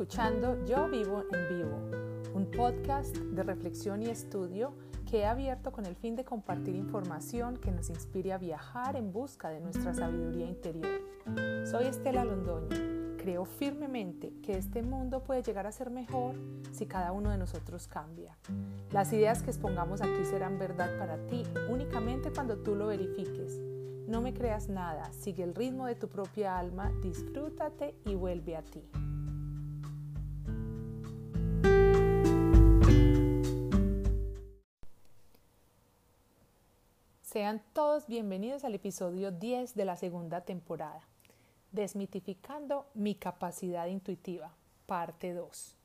escuchando Yo Vivo en Vivo, un podcast de reflexión y estudio que he abierto con el fin de compartir información que nos inspire a viajar en busca de nuestra sabiduría interior. Soy Estela Londoño. Creo firmemente que este mundo puede llegar a ser mejor si cada uno de nosotros cambia. Las ideas que expongamos aquí serán verdad para ti únicamente cuando tú lo verifiques. No me creas nada, sigue el ritmo de tu propia alma, disfrútate y vuelve a ti. Sean todos bienvenidos al episodio 10 de la segunda temporada, Desmitificando mi capacidad intuitiva, parte 2.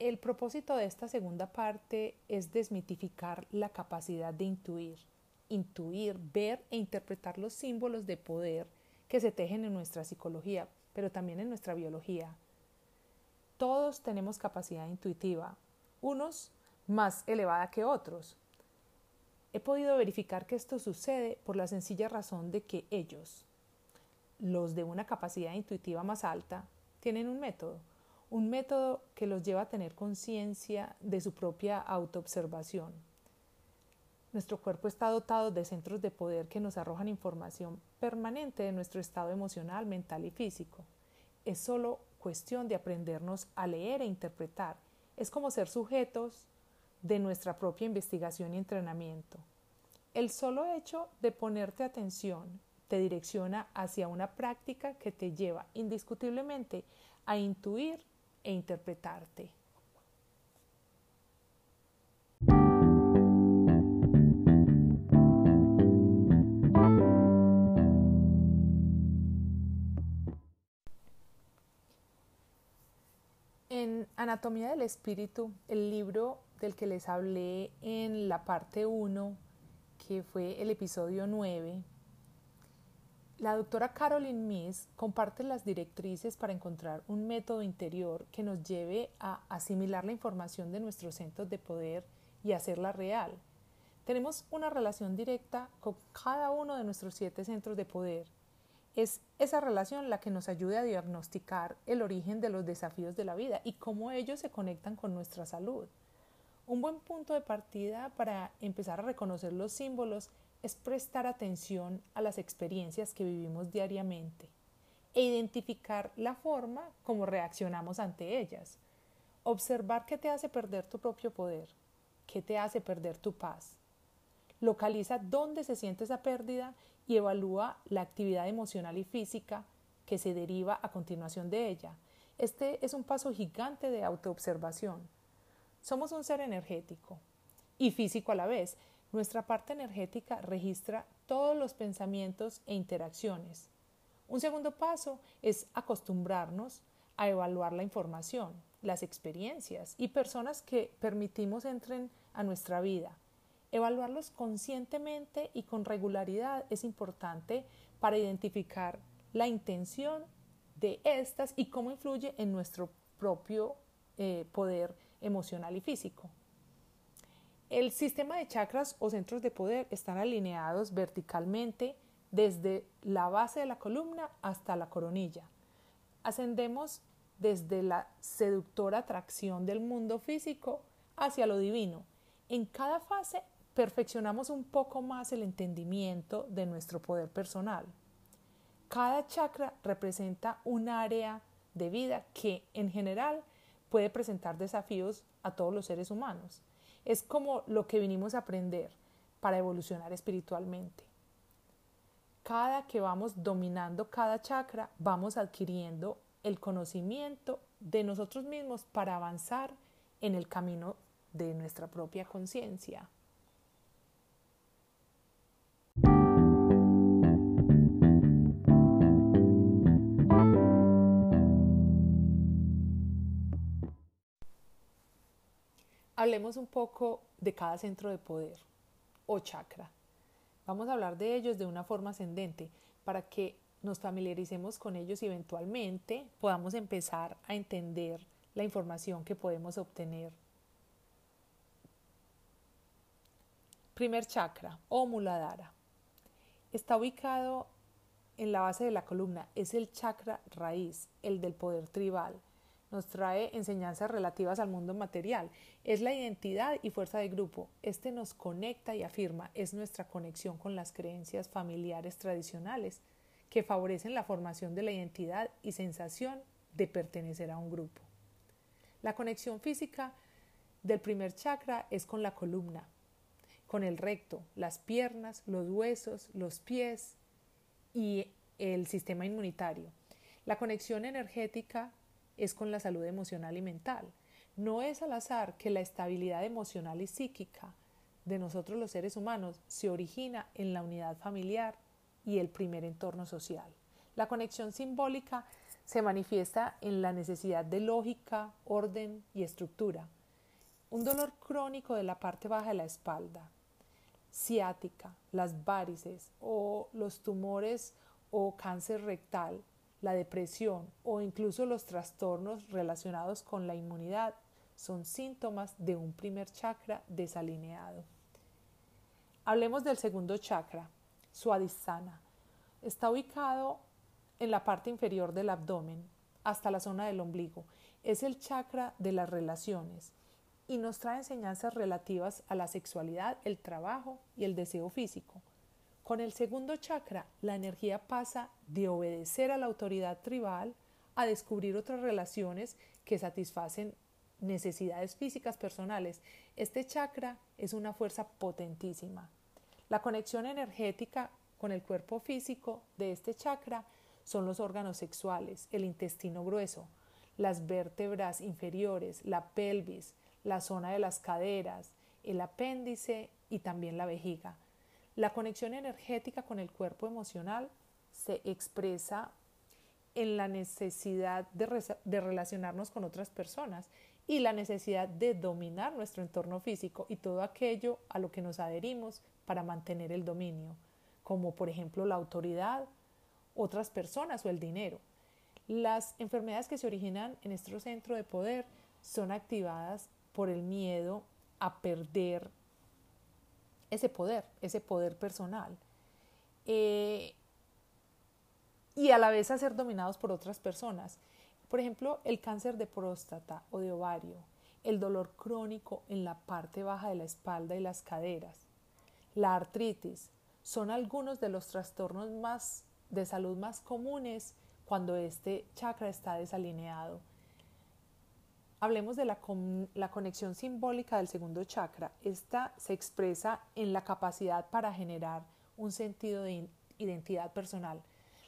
El propósito de esta segunda parte es desmitificar la capacidad de intuir, intuir, ver e interpretar los símbolos de poder que se tejen en nuestra psicología, pero también en nuestra biología. Todos tenemos capacidad intuitiva, unos más elevada que otros, He podido verificar que esto sucede por la sencilla razón de que ellos, los de una capacidad intuitiva más alta, tienen un método, un método que los lleva a tener conciencia de su propia autoobservación. Nuestro cuerpo está dotado de centros de poder que nos arrojan información permanente de nuestro estado emocional, mental y físico. Es solo cuestión de aprendernos a leer e interpretar. Es como ser sujetos de nuestra propia investigación y entrenamiento. El solo hecho de ponerte atención te direcciona hacia una práctica que te lleva indiscutiblemente a intuir e interpretarte. En Anatomía del Espíritu, el libro del que les hablé en la parte 1, que fue el episodio 9, la doctora Caroline Miss comparte las directrices para encontrar un método interior que nos lleve a asimilar la información de nuestros centros de poder y hacerla real. Tenemos una relación directa con cada uno de nuestros siete centros de poder. Es esa relación la que nos ayuda a diagnosticar el origen de los desafíos de la vida y cómo ellos se conectan con nuestra salud. Un buen punto de partida para empezar a reconocer los símbolos es prestar atención a las experiencias que vivimos diariamente e identificar la forma como reaccionamos ante ellas. Observar qué te hace perder tu propio poder, qué te hace perder tu paz. Localiza dónde se siente esa pérdida y evalúa la actividad emocional y física que se deriva a continuación de ella. Este es un paso gigante de autoobservación somos un ser energético y físico a la vez. Nuestra parte energética registra todos los pensamientos e interacciones. Un segundo paso es acostumbrarnos a evaluar la información, las experiencias y personas que permitimos entren a nuestra vida. Evaluarlos conscientemente y con regularidad es importante para identificar la intención de estas y cómo influye en nuestro propio eh, poder emocional y físico. El sistema de chakras o centros de poder están alineados verticalmente desde la base de la columna hasta la coronilla. Ascendemos desde la seductora atracción del mundo físico hacia lo divino. En cada fase perfeccionamos un poco más el entendimiento de nuestro poder personal. Cada chakra representa un área de vida que en general puede presentar desafíos a todos los seres humanos. Es como lo que vinimos a aprender para evolucionar espiritualmente. Cada que vamos dominando cada chakra, vamos adquiriendo el conocimiento de nosotros mismos para avanzar en el camino de nuestra propia conciencia. Hablemos un poco de cada centro de poder o chakra. Vamos a hablar de ellos de una forma ascendente para que nos familiaricemos con ellos y eventualmente podamos empezar a entender la información que podemos obtener. Primer chakra o muladhara. Está ubicado en la base de la columna, es el chakra raíz, el del poder tribal. Nos trae enseñanzas relativas al mundo material. Es la identidad y fuerza de grupo. Este nos conecta y afirma. Es nuestra conexión con las creencias familiares tradicionales que favorecen la formación de la identidad y sensación de pertenecer a un grupo. La conexión física del primer chakra es con la columna, con el recto, las piernas, los huesos, los pies y el sistema inmunitario. La conexión energética es con la salud emocional y mental. No es al azar que la estabilidad emocional y psíquica de nosotros los seres humanos se origina en la unidad familiar y el primer entorno social. La conexión simbólica se manifiesta en la necesidad de lógica, orden y estructura. Un dolor crónico de la parte baja de la espalda, ciática, las varices o los tumores o cáncer rectal la depresión o incluso los trastornos relacionados con la inmunidad son síntomas de un primer chakra desalineado. Hablemos del segundo chakra, Swadhisthana. Está ubicado en la parte inferior del abdomen hasta la zona del ombligo. Es el chakra de las relaciones y nos trae enseñanzas relativas a la sexualidad, el trabajo y el deseo físico. Con el segundo chakra, la energía pasa de obedecer a la autoridad tribal a descubrir otras relaciones que satisfacen necesidades físicas personales. Este chakra es una fuerza potentísima. La conexión energética con el cuerpo físico de este chakra son los órganos sexuales, el intestino grueso, las vértebras inferiores, la pelvis, la zona de las caderas, el apéndice y también la vejiga. La conexión energética con el cuerpo emocional se expresa en la necesidad de, relacionarnos con otras personas y la necesidad de dominar nuestro entorno físico y todo aquello a lo que nos adherimos para mantener el dominio, como por ejemplo la autoridad, otras personas o el dinero. Las enfermedades que se originan en nuestro centro de poder son activadas por el miedo a perder ese poder, ese poder personal. Eh, y a la vez a ser dominados por otras personas. Por ejemplo, el cáncer de próstata o de ovario, el dolor crónico en la parte baja de la espalda y las caderas, la artritis, son algunos de los trastornos más de salud más comunes cuando este chakra está desalineado Hablemos de la, conexión simbólica del segundo chakra. Esta se expresa en la capacidad para generar un sentido de identidad personal.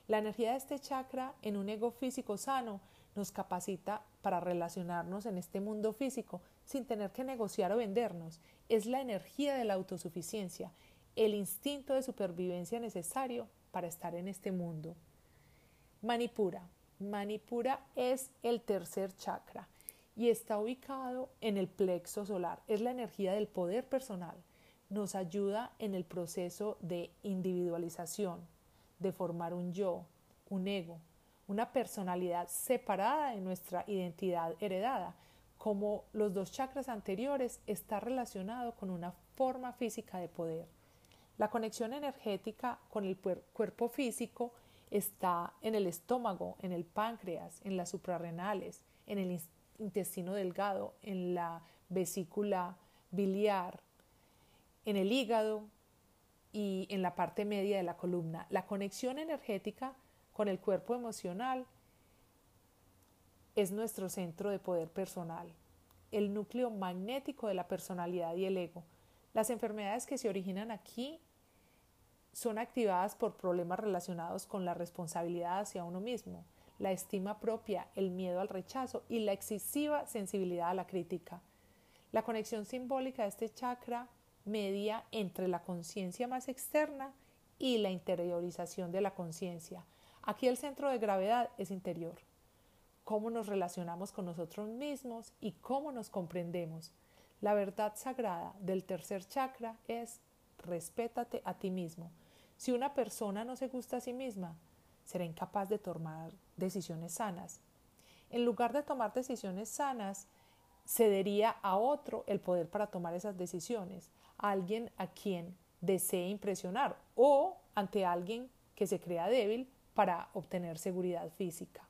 La energía de este chakra en un ego físico sano nos capacita para relacionarnos en este mundo físico sin tener que negociar o vendernos. Es la energía de la autosuficiencia, el instinto de supervivencia necesario para estar en este mundo. Manipura. Manipura es el tercer chakra y está ubicado en el plexo solar. Es la energía del poder personal. Nos ayuda en el proceso de individualización, de formar un yo, un ego, una personalidad separada de nuestra identidad heredada. Como los dos chakras anteriores, está relacionado con una forma física de poder. La conexión energética con el cuerpo físico está en el estómago, en el páncreas, en las suprarrenales, en el intestino delgado, en la vesícula biliar, en el hígado y en la parte media de la columna. La conexión energética con el cuerpo emocional es nuestro centro de poder personal, el núcleo magnético de la personalidad y el ego. Las enfermedades que se originan aquí son activadas por problemas relacionados con la responsabilidad hacia uno mismo, la estima propia, el miedo al rechazo y la excesiva sensibilidad a la crítica. La conexión simbólica de este chakra media entre la conciencia más externa y la interiorización de la conciencia. Aquí el centro de gravedad es interior. Cómo nos relacionamos con nosotros mismos y cómo nos comprendemos. La verdad sagrada del tercer chakra es respétate a ti mismo. Si una persona no se gusta a sí misma, será incapaz de tomar decisiones sanas. En lugar de tomar decisiones sanas, cedería a otro el poder para tomar esas decisiones, a alguien a quien desee impresionar o ante alguien que se crea débil para obtener seguridad física.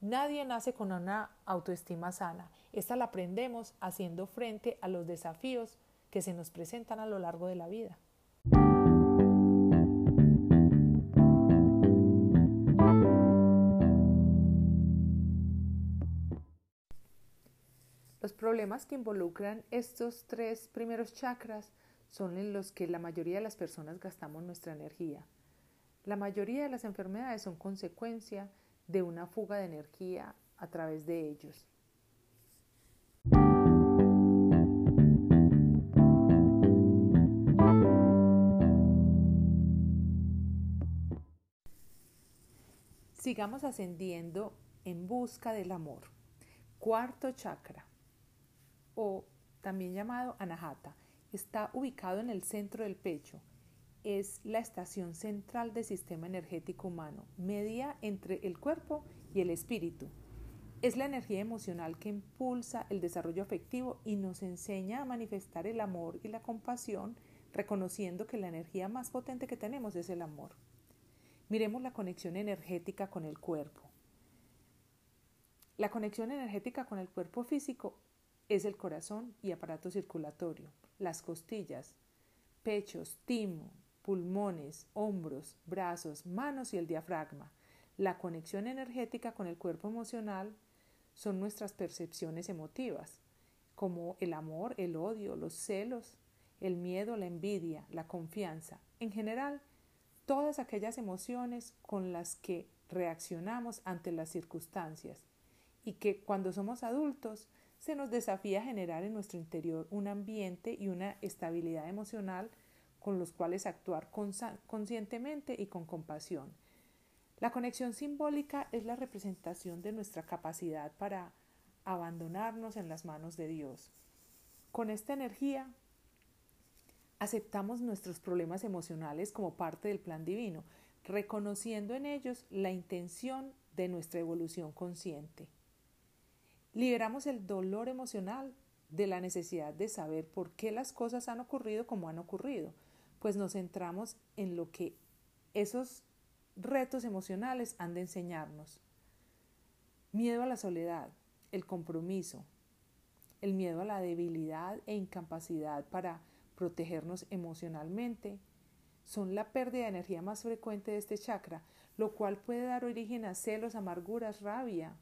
Nadie nace con una autoestima sana. Esta la aprendemos haciendo frente a los desafíos que se nos presentan a lo largo de la vida. Los problemas que involucran estos tres primeros chakras son en los que la mayoría de las personas gastamos nuestra energía. La mayoría de las enfermedades son consecuencia de una fuga de energía a través de ellos. Sigamos ascendiendo en busca del amor. Cuarto chakra o también llamado anahata, está ubicado en el centro del pecho. Es la estación central del sistema energético humano, media entre el cuerpo y el espíritu. Es la energía emocional que impulsa el desarrollo afectivo y nos enseña a manifestar el amor y la compasión, reconociendo que la energía más potente que tenemos es el amor. Miremos la conexión energética con el cuerpo. La conexión energética con el cuerpo físico es el corazón y aparato circulatorio, las costillas, pechos, timo, pulmones, hombros, brazos, manos y el diafragma. La conexión energética con el cuerpo emocional son nuestras percepciones emotivas, como el amor, el odio, los celos, el miedo, la envidia, la confianza. En general, todas aquellas emociones con las que reaccionamos ante las circunstancias y que cuando somos adultos se nos desafía generar en nuestro interior un ambiente y una estabilidad emocional con los cuales actuar conscientemente y con compasión. La conexión simbólica es la representación de nuestra capacidad para abandonarnos en las manos de Dios. Con esta energía aceptamos nuestros problemas emocionales como parte del plan divino, reconociendo en ellos la intención de nuestra evolución consciente. Liberamos el dolor emocional de la necesidad de saber por qué las cosas han ocurrido como han ocurrido, pues nos centramos en lo que esos retos emocionales han de enseñarnos. Miedo a la soledad, el compromiso, el miedo a la debilidad e incapacidad para protegernos emocionalmente, son la pérdida de energía más frecuente de este chakra, lo cual puede dar origen a celos, amarguras, rabia,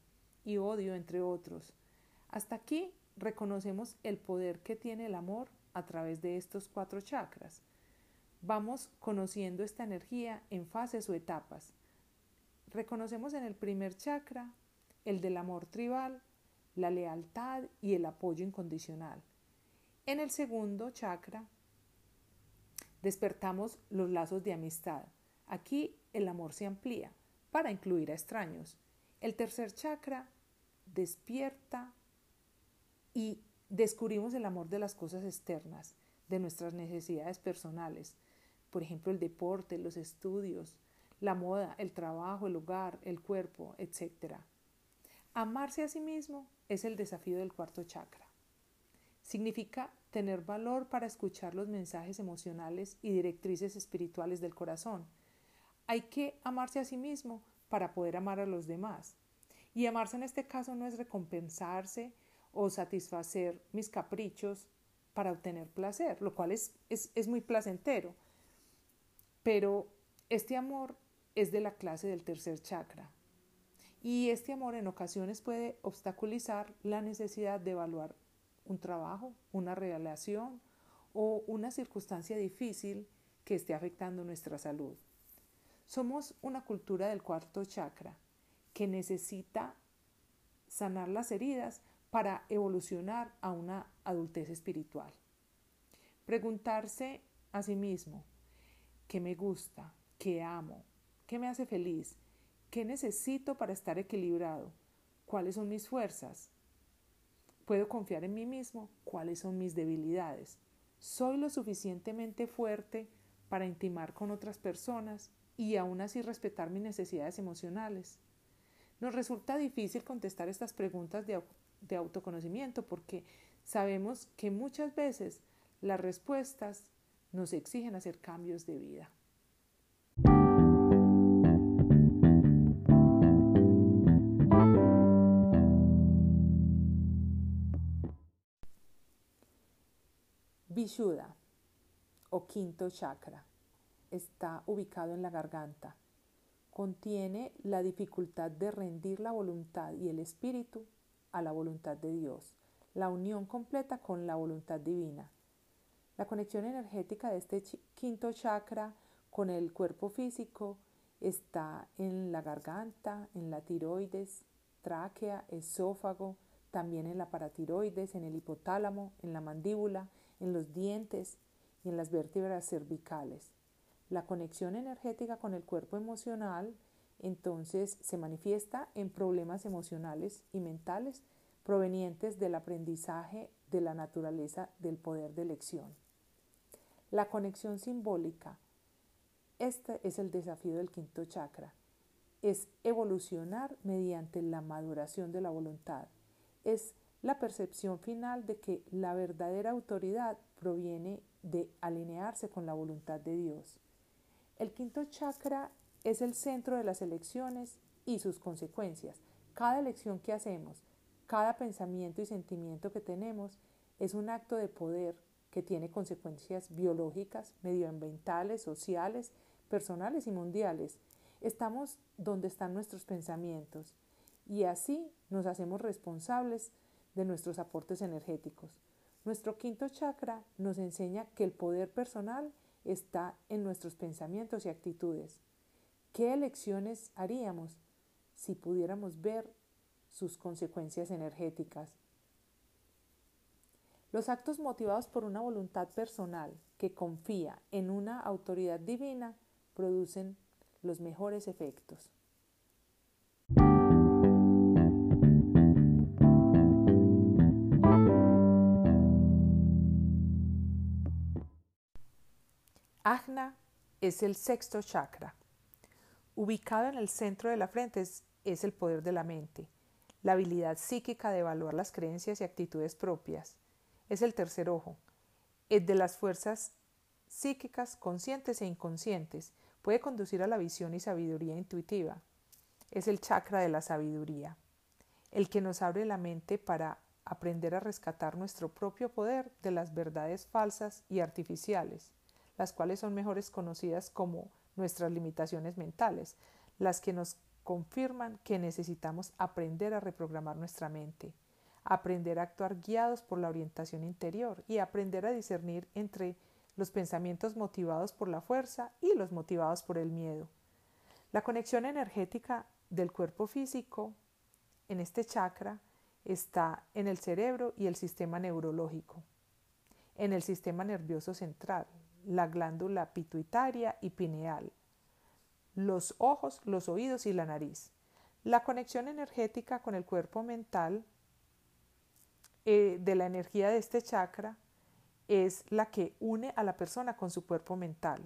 y odio, entre otros. Hasta aquí reconocemos el poder que tiene el amor a través de estos cuatro chakras. Vamos conociendo esta energía en fases o etapas. Reconocemos en el primer chakra el del amor tribal, la lealtad y el apoyo incondicional. En el segundo chakra despertamos los lazos de amistad. Aquí el amor se amplía para incluir a extraños. El tercer chakra despierta y descubrimos el amor de las cosas externas, de nuestras necesidades personales, por ejemplo el deporte, los estudios, la moda, el trabajo, el hogar, el cuerpo, etc. Amarse a sí mismo es el desafío del cuarto chakra. Significa tener valor para escuchar los mensajes emocionales y directrices espirituales del corazón. Hay que amarse a sí mismo para poder amar a los demás. Y amarse en este caso no es recompensarse o satisfacer mis caprichos para obtener placer, lo cual es, es, muy placentero. Pero este amor es de la clase del tercer chakra. Y este amor en ocasiones puede obstaculizar la necesidad de evaluar un trabajo, una relación o una circunstancia difícil que esté afectando nuestra salud. Somos una cultura del cuarto chakra que necesita sanar las heridas para evolucionar a una adultez espiritual. Preguntarse a sí mismo, ¿qué me gusta? ¿Qué amo? ¿Qué me hace feliz? ¿Qué necesito para estar equilibrado? ¿Cuáles son mis fuerzas? ¿Puedo confiar en mí mismo? ¿Cuáles son mis debilidades? ¿Soy lo suficientemente fuerte para intimar con otras personas y aún así respetar mis necesidades emocionales? Nos resulta difícil contestar estas preguntas de, de autoconocimiento porque sabemos que muchas veces las respuestas nos exigen hacer cambios de vida. Vishuddha o quinto chakra está ubicado en la garganta Contiene la dificultad de rendir la voluntad y el espíritu a la voluntad de Dios, la unión completa con la voluntad divina. La conexión energética de este quinto chakra con el cuerpo físico está en la garganta, en la tiroides, tráquea, esófago, también en la paratiroides, en el hipotálamo, en la mandíbula, en los dientes y en las vértebras cervicales. La conexión energética con el cuerpo emocional entonces se manifiesta en problemas emocionales y mentales provenientes del aprendizaje de la naturaleza del poder de elección. La conexión simbólica. Este es el desafío del quinto chakra. Es evolucionar mediante la maduración de la voluntad es la percepción final de que la verdadera autoridad proviene de alinearse con la voluntad de Dios. El quinto chakra es el centro de las elecciones y sus consecuencias. Cada elección que hacemos, cada pensamiento y sentimiento que tenemos es un acto de poder que tiene consecuencias biológicas, medioambientales, sociales, personales y mundiales. Estamos donde están nuestros pensamientos y así nos hacemos responsables de nuestros aportes energéticos. Nuestro quinto chakra nos enseña que el poder personal está en nuestros pensamientos y actitudes. ¿Qué elecciones haríamos si pudiéramos ver sus consecuencias energéticas? Los actos motivados por una voluntad personal que confía en una autoridad divina producen los mejores efectos. Ajna es el sexto chakra. Ubicado en el centro de la frente es, el poder de la mente, la habilidad psíquica de evaluar las creencias y actitudes propias. Es el tercer ojo, es de las fuerzas psíquicas conscientes e inconscientes. Puede conducir a la visión y sabiduría intuitiva. Es el chakra de la sabiduría, el que nos abre la mente para aprender a rescatar nuestro propio poder de las verdades falsas y artificiales las cuales son mejores conocidas como nuestras limitaciones mentales, las que nos confirman que necesitamos aprender a reprogramar nuestra mente, aprender a actuar guiados por la orientación interior y aprender a discernir entre los pensamientos motivados por la fuerza y los motivados por el miedo. La conexión energética del cuerpo físico en este chakra está en el cerebro y el sistema neurológico, en el sistema nervioso central, la glándula pituitaria y pineal, los ojos, los oídos y la nariz. La conexión energética con el cuerpo mental eh, de la energía de este chakra es la que une a la persona con su cuerpo mental,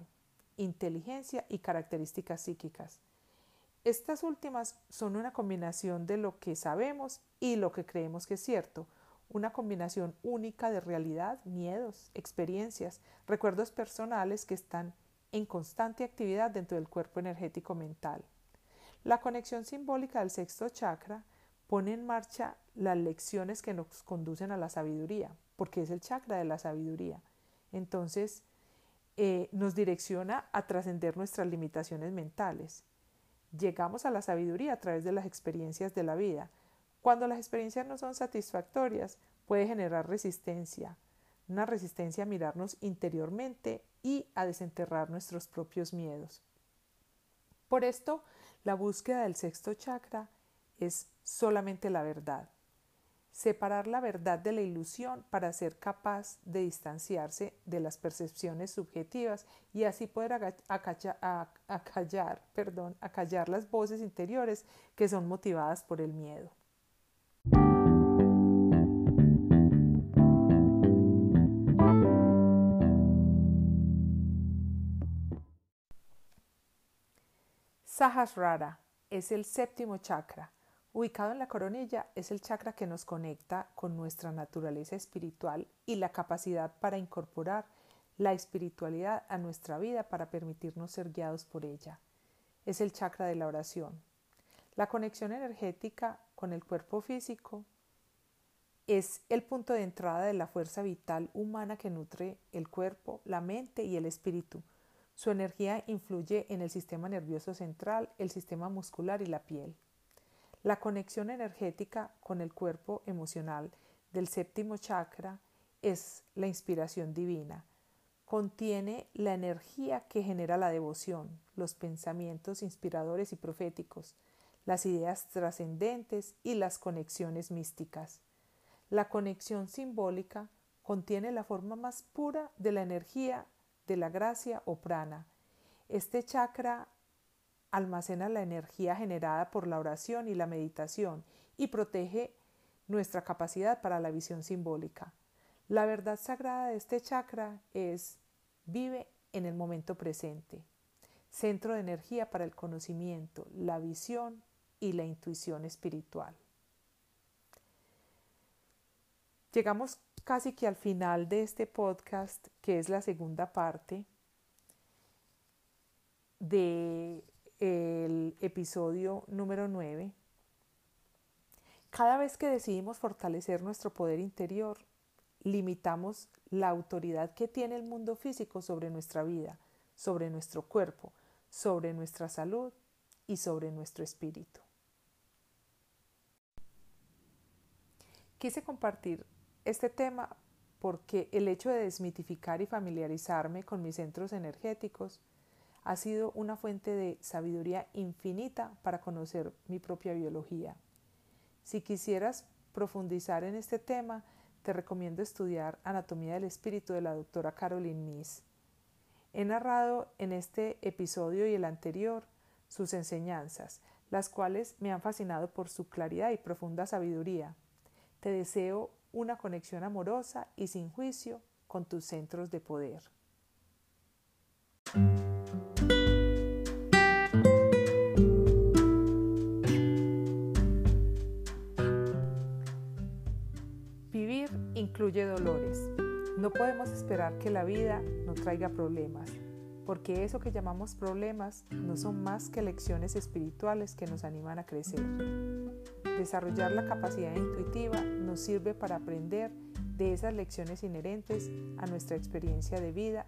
inteligencia y características psíquicas. Estas últimas son una combinación de lo que sabemos y lo que creemos que es cierto, una combinación única de realidad, miedos, experiencias, recuerdos personales que están en constante actividad dentro del cuerpo energético mental. La conexión simbólica del sexto chakra pone en marcha las lecciones que nos conducen a la sabiduría, porque es el chakra de la sabiduría. Entonces, eh, nos direcciona a trascender nuestras limitaciones mentales. Llegamos a la sabiduría a través de las experiencias de la vida, cuando las experiencias no son satisfactorias, puede generar resistencia, una resistencia a mirarnos interiormente y a desenterrar nuestros propios miedos. Por esto, la búsqueda del sexto chakra es solamente la verdad. Separar la verdad de la ilusión para ser capaz de distanciarse de las percepciones subjetivas y así poder acallar, acallar las voces interiores que son motivadas por el miedo. Sahasrara es el séptimo chakra. Ubicado en la coronilla, es el chakra que nos conecta con nuestra naturaleza espiritual y la capacidad para incorporar la espiritualidad a nuestra vida para permitirnos ser guiados por ella. Es el chakra de la oración. La conexión energética con el cuerpo físico es el punto de entrada de la fuerza vital humana que nutre el cuerpo, la mente y el espíritu. Su energía influye en el sistema nervioso central, el sistema muscular y la piel. La conexión energética con el cuerpo emocional del séptimo chakra es la inspiración divina. Contiene la energía que genera la devoción, los pensamientos inspiradores y proféticos, las ideas trascendentes y las conexiones místicas. La conexión simbólica contiene la forma más pura de la energía de la gracia o prana. Este chakra almacena la energía generada por la oración y la meditación y protege nuestra capacidad para la visión simbólica. La verdad sagrada de este chakra es vive en el momento presente, centro de energía para el conocimiento, la visión y la intuición espiritual. Llegamos casi que al final de este podcast, que es la segunda parte del el episodio número 9. Cada vez que decidimos fortalecer nuestro poder interior, limitamos la autoridad que tiene el mundo físico sobre nuestra vida, sobre nuestro cuerpo, sobre nuestra salud y sobre nuestro espíritu. Quise compartir este tema porque el hecho de desmitificar y familiarizarme con mis centros energéticos ha sido una fuente de sabiduría infinita para conocer mi propia biología. Si quisieras profundizar en este tema, te recomiendo estudiar Anatomía del Espíritu de la doctora Caroline Miss. He narrado en este episodio y el anterior sus enseñanzas, las cuales me han fascinado por su claridad y profunda sabiduría. Te deseo una conexión amorosa y sin juicio con tus centros de poder. incluye dolores. No podemos esperar que la vida no traiga problemas, porque eso que llamamos problemas no son más que lecciones espirituales que nos animan a crecer. Desarrollar la capacidad intuitiva nos sirve para aprender de esas lecciones inherentes a nuestra experiencia de vida,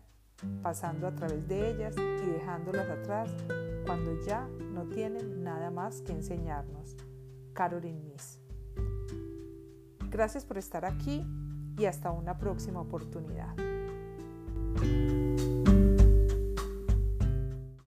pasando a través de ellas y dejándolas atrás cuando ya no tienen nada más que enseñarnos. Caroline Miss. Gracias por estar aquí y hasta una próxima oportunidad.